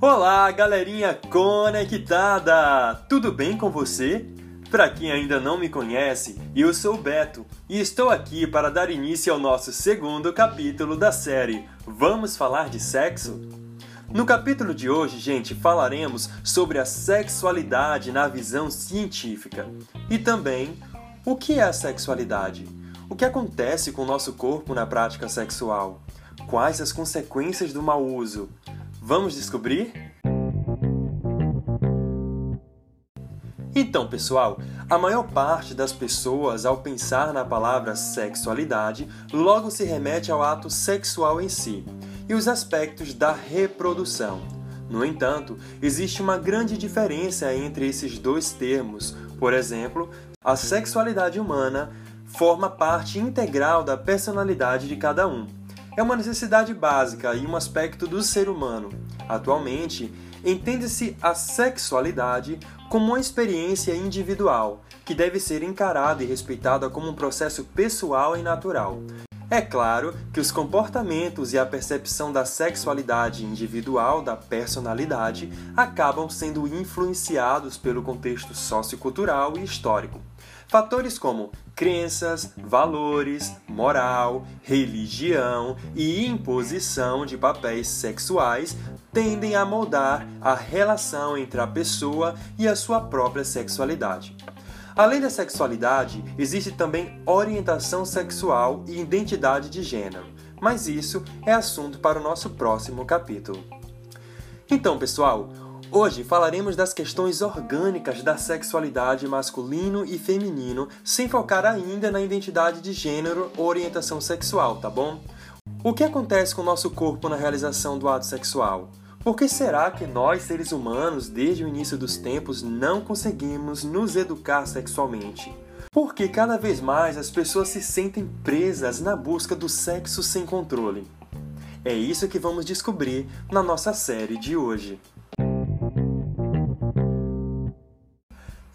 Olá, galerinha conectada! Tudo bem com você? Para quem ainda não me conhece, eu sou o Beto e estou aqui para dar início ao nosso segundo capítulo da série Vamos falar de sexo? No capítulo de hoje, gente, falaremos sobre a sexualidade na visão científica e também o que é a sexualidade, o que acontece com o nosso corpo na prática sexual, quais as consequências do mau uso. Vamos descobrir? Então, pessoal, a maior parte das pessoas, ao pensar na palavra sexualidade, logo se remete ao ato sexual em si e os aspectos da reprodução. No entanto, existe uma grande diferença entre esses dois termos. Por exemplo, a sexualidade humana forma parte integral da personalidade de cada um. É uma necessidade básica e um aspecto do ser humano. Atualmente, entende-se a sexualidade como uma experiência individual, que deve ser encarada e respeitada como um processo pessoal e natural. É claro que os comportamentos e a percepção da sexualidade individual, da personalidade, acabam sendo influenciados pelo contexto sociocultural e histórico. Fatores como crenças, valores, moral, religião e imposição de papéis sexuais tendem a moldar a relação entre a pessoa e a sua própria sexualidade. Além da sexualidade, existe também orientação sexual e identidade de gênero, mas isso é assunto para o nosso próximo capítulo. Então, pessoal, Hoje falaremos das questões orgânicas da sexualidade masculino e feminino, sem focar ainda na identidade de gênero ou orientação sexual, tá bom? O que acontece com o nosso corpo na realização do ato sexual? Por que será que nós, seres humanos, desde o início dos tempos, não conseguimos nos educar sexualmente? Porque cada vez mais as pessoas se sentem presas na busca do sexo sem controle. É isso que vamos descobrir na nossa série de hoje.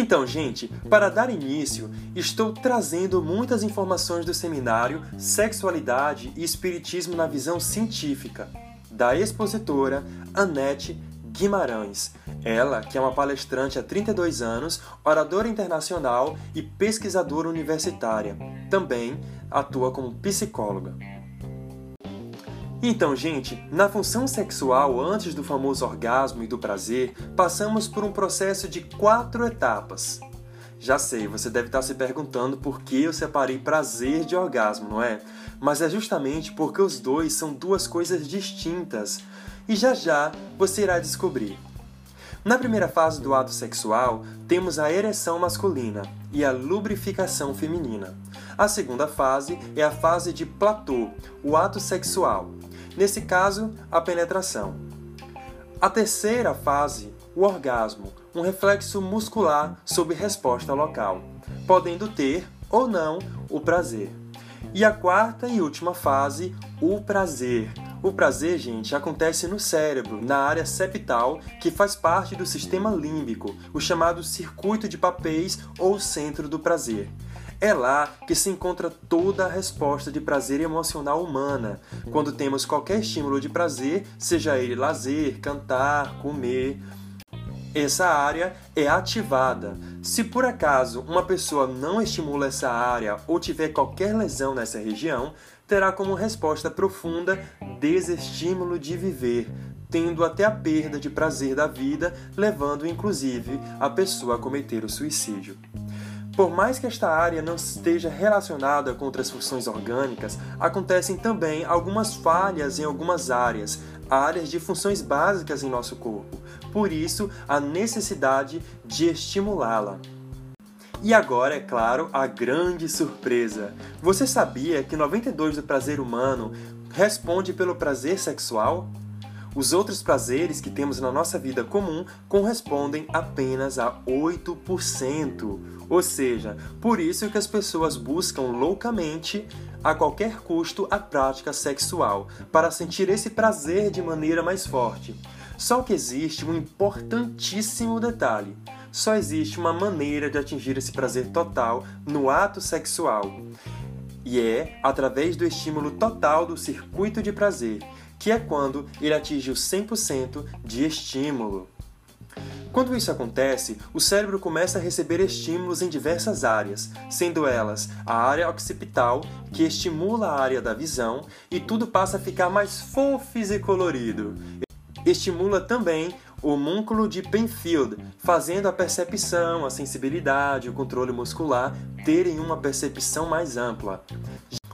Então, gente, para dar início, estou trazendo muitas informações do seminário Sexualidade e Espiritismo na Visão Científica, da expositora Anete Guimarães. Ela, que é uma palestrante há 32 anos, oradora internacional e pesquisadora universitária. Também atua como psicóloga. Então, gente, na função sexual antes do famoso orgasmo e do prazer, passamos por um processo de quatro etapas. Já sei, você deve estar se perguntando por que eu separei prazer de orgasmo, não é? Mas é justamente porque os dois são duas coisas distintas e já já você irá descobrir. Na primeira fase do ato sexual, temos a ereção masculina e a lubrificação feminina. A segunda fase é a fase de platô, o ato sexual, nesse caso, a penetração. A terceira fase, o orgasmo, um reflexo muscular sob resposta local, podendo ter ou não o prazer. E a quarta e última fase, o prazer. O prazer, gente, acontece no cérebro, na área septal, que faz parte do sistema límbico, o chamado circuito de papéis ou centro do prazer. É lá que se encontra toda a resposta de prazer emocional humana. Quando temos qualquer estímulo de prazer, seja ele lazer, cantar, comer, essa área é ativada. Se por acaso uma pessoa não estimula essa área ou tiver qualquer lesão nessa região, terá como resposta profunda desestímulo de viver, tendo até a perda de prazer da vida, levando inclusive a pessoa a cometer o suicídio. Por mais que esta área não esteja relacionada com outras funções orgânicas, acontecem também algumas falhas em algumas áreas, áreas de funções básicas em nosso corpo. Por isso, a necessidade de estimulá-la. E agora, é claro, a grande surpresa. Você sabia que 92 do prazer humano responde pelo prazer sexual? Os outros prazeres que temos na nossa vida comum correspondem apenas a 8%. Ou seja, por isso que as pessoas buscam loucamente, a qualquer custo, a prática sexual, para sentir esse prazer de maneira mais forte. Só que existe um importantíssimo detalhe. Só existe uma maneira de atingir esse prazer total no ato sexual. e é através do estímulo total do circuito de prazer, que é quando ele atinge o 100% de estímulo. Quando isso acontece, o cérebro começa a receber estímulos em diversas áreas, sendo elas a área occipital, que estimula a área da visão, e tudo passa a ficar mais fofo e colorido. Estimula também o múnculo de Penfield, fazendo a percepção, a sensibilidade, o controle muscular terem uma percepção mais ampla.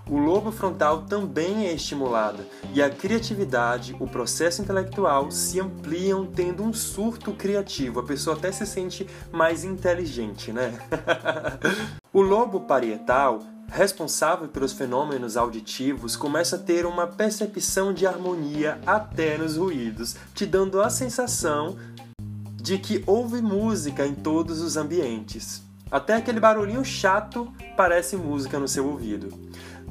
O lobo frontal também é estimulado e a criatividade, o processo intelectual se ampliam tendo um surto criativo. A pessoa até se sente mais inteligente, né? o lobo parietal responsável pelos fenômenos auditivos, começa a ter uma percepção de harmonia até nos ruídos, te dando a sensação de que houve música em todos os ambientes. Até aquele barulhinho chato parece música no seu ouvido.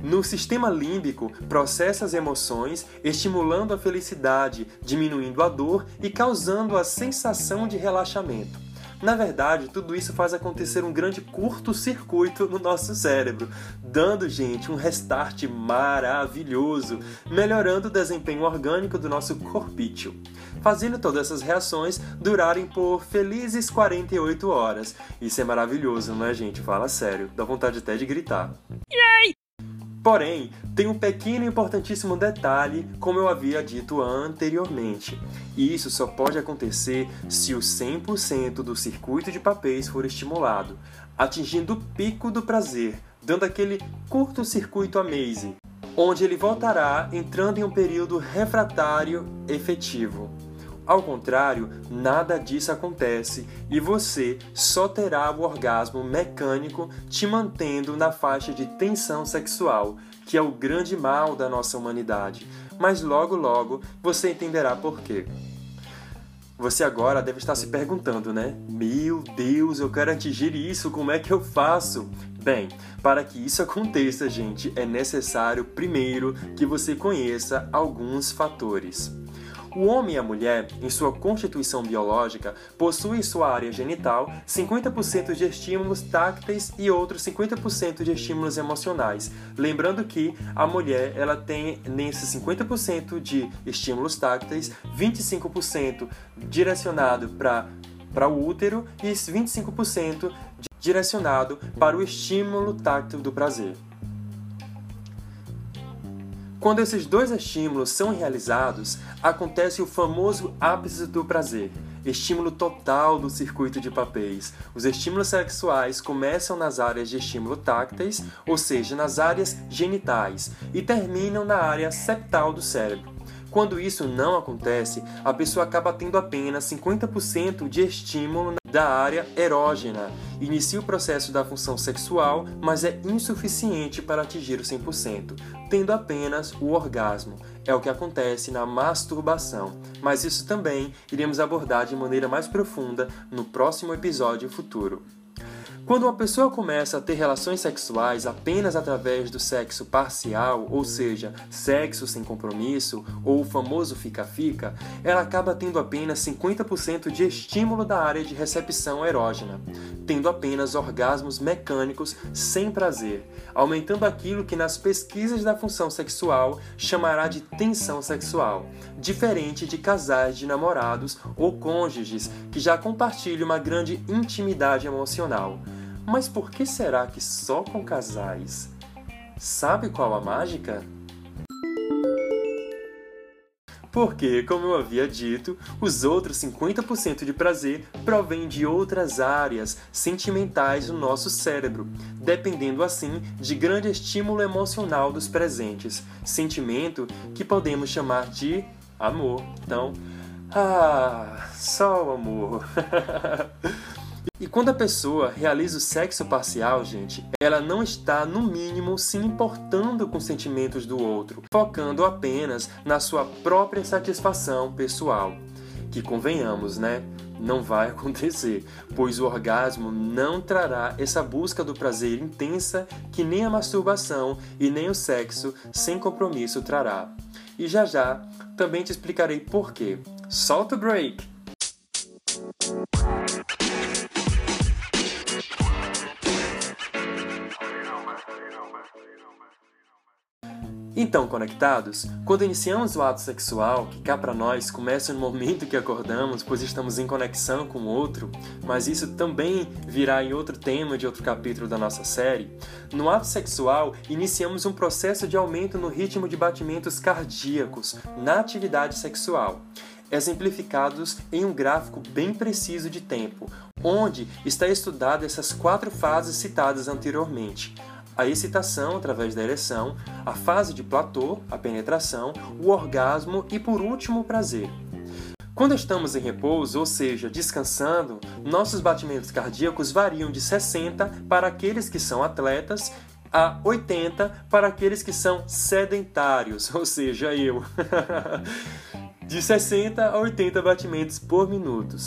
No sistema límbico, processa as emoções, estimulando a felicidade, diminuindo a dor e causando a sensação de relaxamento. Na verdade, tudo isso faz acontecer um grande curto-circuito no nosso cérebro, dando, gente, um restart maravilhoso, melhorando o desempenho orgânico do nosso corpício, fazendo todas essas reações durarem por felizes 48 horas. Isso é maravilhoso, não é, gente? Fala sério, dá vontade até de gritar. Porém, tem um pequeno e importantíssimo detalhe, como eu havia dito anteriormente. E isso só pode acontecer se o 100% do circuito de papéis for estimulado, atingindo o pico do prazer, dando aquele curto-circuito amazing, onde ele voltará entrando em um período refratário efetivo. Ao contrário, nada disso acontece e você só terá o orgasmo mecânico te mantendo na faixa de tensão sexual, que é o grande mal da nossa humanidade. Mas logo logo você entenderá por quê. Você agora deve estar se perguntando, né? Meu Deus, eu quero atingir isso, como é que eu faço? Bem, para que isso aconteça, gente, é necessário primeiro que você conheça alguns fatores. O homem e a mulher, em sua constituição biológica, possuem em sua área genital 50% de estímulos tácteis e outros 50% de estímulos emocionais. Lembrando que a mulher ela tem nesses 50% de estímulos tácteis, 25% direcionado para para o útero e 25% direcionado para o estímulo táctil do prazer. Quando esses dois estímulos são realizados, acontece o famoso ápice do prazer, estímulo total do circuito de papéis. Os estímulos sexuais começam nas áreas de estímulo tácteis, ou seja, nas áreas genitais, e terminam na área septal do cérebro. Quando isso não acontece, a pessoa acaba tendo apenas 50% de estímulo da área erógena. Inicia o processo da função sexual, mas é insuficiente para atingir o 100%, tendo apenas o orgasmo. É o que acontece na masturbação, mas isso também iremos abordar de maneira mais profunda no próximo episódio futuro. Quando uma pessoa começa a ter relações sexuais apenas através do sexo parcial, ou seja, sexo sem compromisso, ou o famoso fica-fica, ela acaba tendo apenas 50% de estímulo da área de recepção erógena, tendo apenas orgasmos mecânicos sem prazer, aumentando aquilo que nas pesquisas da função sexual chamará de tensão sexual, diferente de casais de namorados ou cônjuges que já compartilham uma grande intimidade emocional. Mas por que será que só com casais? Sabe qual a mágica? Porque, como eu havia dito, os outros 50% de prazer provém de outras áreas sentimentais do nosso cérebro, dependendo assim de grande estímulo emocional dos presentes, sentimento que podemos chamar de amor. Então, ah, só o amor. E quando a pessoa realiza o sexo parcial, gente, ela não está, no mínimo, se importando com os sentimentos do outro, focando apenas na sua própria satisfação pessoal. Que convenhamos, né? Não vai acontecer, pois o orgasmo não trará essa busca do prazer intensa que nem a masturbação e nem o sexo sem compromisso trará. E já já também te explicarei por quê. Solta o break! Então, conectados, quando iniciamos o ato sexual, que cá para nós começa no momento que acordamos, pois estamos em conexão com o outro, mas isso também virá em outro tema de outro capítulo da nossa série, no ato sexual iniciamos um processo de aumento no ritmo de batimentos cardíacos na atividade sexual exemplificados em um gráfico bem preciso de tempo, onde está estudado essas quatro fases citadas anteriormente: a excitação através da ereção, a fase de platô, a penetração, o orgasmo e por último o prazer. Quando estamos em repouso, ou seja, descansando, nossos batimentos cardíacos variam de 60 para aqueles que são atletas a 80 para aqueles que são sedentários, ou seja, eu. de 60 a 80 batimentos por minuto.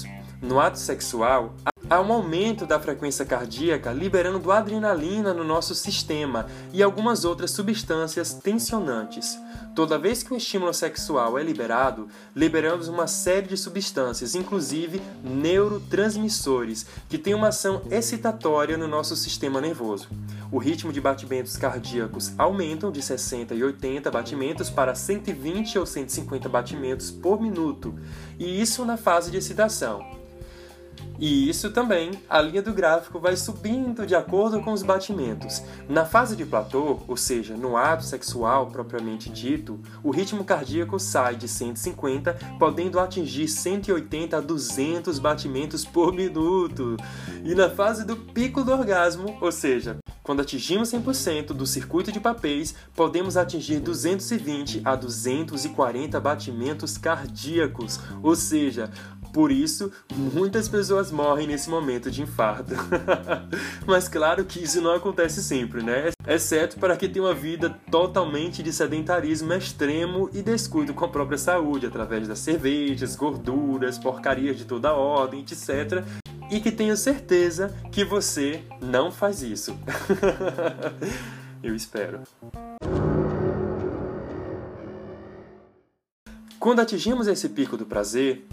No ato sexual, há um aumento da frequência cardíaca liberando adrenalina no nosso sistema e algumas outras substâncias tensionantes. Toda vez que o estímulo sexual é liberado, liberamos uma série de substâncias, inclusive neurotransmissores, que têm uma ação excitatória no nosso sistema nervoso. O ritmo de batimentos cardíacos aumentam de 60 e 80 batimentos para 120 ou 150 batimentos por minuto, e isso na fase de excitação. E isso também, a linha do gráfico vai subindo de acordo com os batimentos. Na fase de platô, ou seja, no ato sexual propriamente dito, o ritmo cardíaco sai de 150, podendo atingir 180 a 200 batimentos por minuto. E na fase do pico do orgasmo, ou seja, quando atingimos 100% do circuito de papéis, podemos atingir 220 a 240 batimentos cardíacos, ou seja, por isso, muitas pessoas morrem nesse momento de infarto. Mas claro que isso não acontece sempre, né? Exceto para quem tem uma vida totalmente de sedentarismo extremo e descuido com a própria saúde, através das cervejas, gorduras, porcarias de toda ordem, etc. E que tenho certeza que você não faz isso. Eu espero. Quando atingimos esse pico do prazer,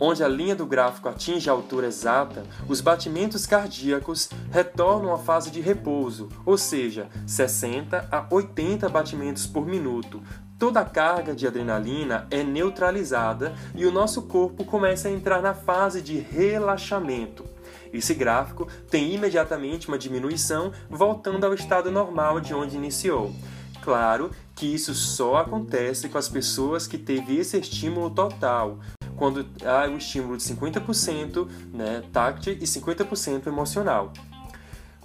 onde a linha do gráfico atinge a altura exata, os batimentos cardíacos retornam à fase de repouso, ou seja, 60 a 80 batimentos por minuto. Toda a carga de adrenalina é neutralizada e o nosso corpo começa a entrar na fase de relaxamento. Esse gráfico tem imediatamente uma diminuição, voltando ao estado normal de onde iniciou. Claro que isso só acontece com as pessoas que teve esse estímulo total, quando há o estímulo de 50% né, táctil e 50% emocional.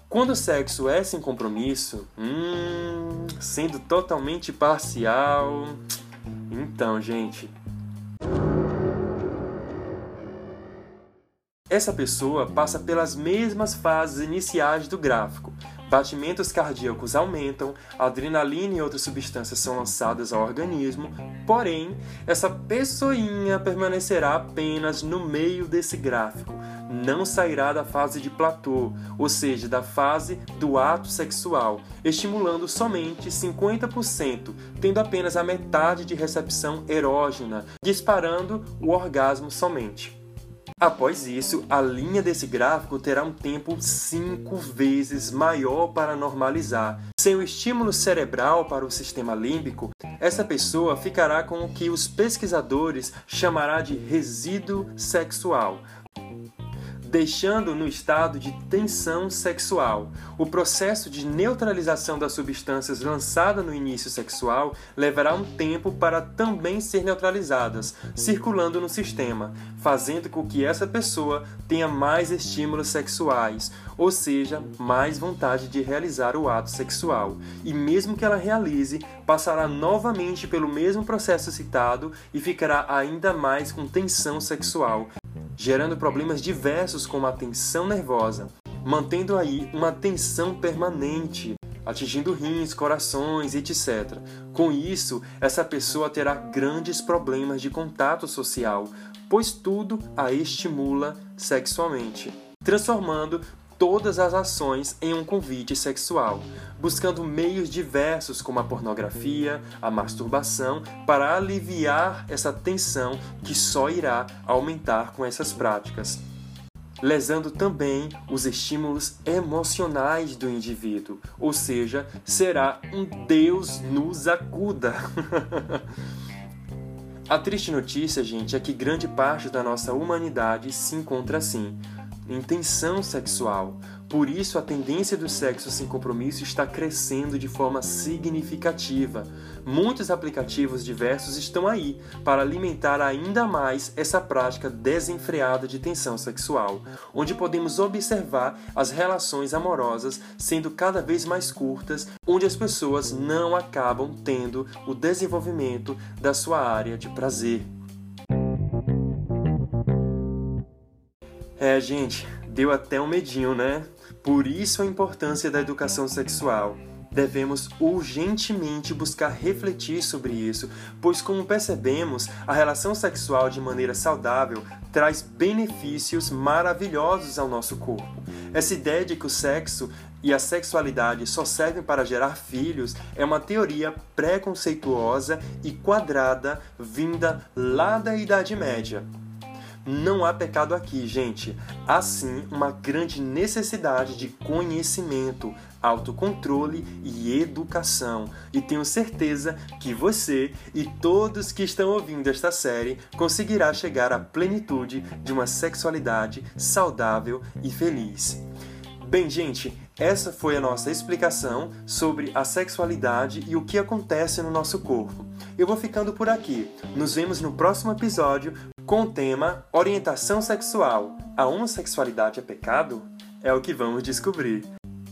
Quando o sexo é sem compromisso, hum, sendo totalmente parcial, então, gente. Essa pessoa passa pelas mesmas fases iniciais do gráfico, batimentos cardíacos aumentam, adrenalina e outras substâncias são lançadas ao organismo, porém, essa pessoinha permanecerá apenas no meio desse gráfico, não sairá da fase de platô, ou seja, da fase do ato sexual, estimulando somente 50%, tendo apenas a metade de recepção erógena, disparando o orgasmo somente. Após isso, a linha desse gráfico terá um tempo cinco vezes maior para normalizar. Sem o estímulo cerebral para o sistema límbico, essa pessoa ficará com o que os pesquisadores chamará de resíduo sexual, deixando no estado de tensão sexual. O processo de neutralização das substâncias lançada no início sexual levará um tempo para também ser neutralizadas, circulando no sistema, fazendo com que essa pessoa tenha mais estímulos sexuais, ou seja, mais vontade de realizar o ato sexual. E mesmo que ela realize, passará novamente pelo mesmo processo citado e ficará ainda mais com tensão sexual, gerando problemas diversos como a tensão nervosa, mantendo aí uma tensão permanente, atingindo rins, corações, etc. Com isso, essa pessoa terá grandes problemas de contato social, pois tudo a estimula sexualmente, transformando todas as ações em um convite sexual, buscando meios diversos como a pornografia, a masturbação, para aliviar essa tensão que só irá aumentar com essas práticas. lesando também os estímulos emocionais do indivíduo, ou seja, será um Deus nos acuda. A triste notícia, gente, é que grande parte da nossa humanidade se encontra assim, em tensão sexual, por isso, a tendência do sexo sem compromisso está crescendo de forma significativa. Muitos aplicativos diversos estão aí para alimentar ainda mais essa prática desenfreada de tensão sexual, onde podemos observar as relações amorosas sendo cada vez mais curtas, onde as pessoas não acabam tendo o desenvolvimento da sua área de prazer. É, gente, deu até um medinho, né? Por isso a importância da educação sexual. Devemos urgentemente buscar refletir sobre isso, pois, como percebemos, a relação sexual de maneira saudável traz benefícios maravilhosos ao nosso corpo. Essa ideia de que o sexo e a sexualidade só servem para gerar filhos é uma teoria preconceituosa e quadrada vinda lá da Idade Média. Não há pecado aqui, gente. Há sim uma grande necessidade de conhecimento, autocontrole e educação. E tenho certeza que você e todos que estão ouvindo esta série conseguirá chegar à plenitude de uma sexualidade saudável e feliz. Bem, gente, essa foi a nossa explicação sobre a sexualidade e o que acontece no nosso corpo. Eu vou ficando por aqui. Nos vemos no próximo episódio com o tema Orientação Sexual. A homossexualidade é pecado? É o que vamos descobrir.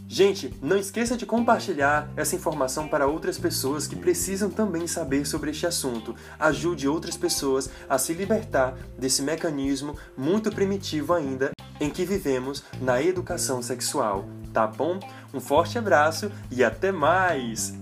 Gente, não esqueça de compartilhar essa informação para outras pessoas que precisam também saber sobre este assunto. Ajude outras pessoas a se libertar desse mecanismo muito primitivo ainda em que vivemos na educação sexual, tá bom? Um forte abraço e até mais!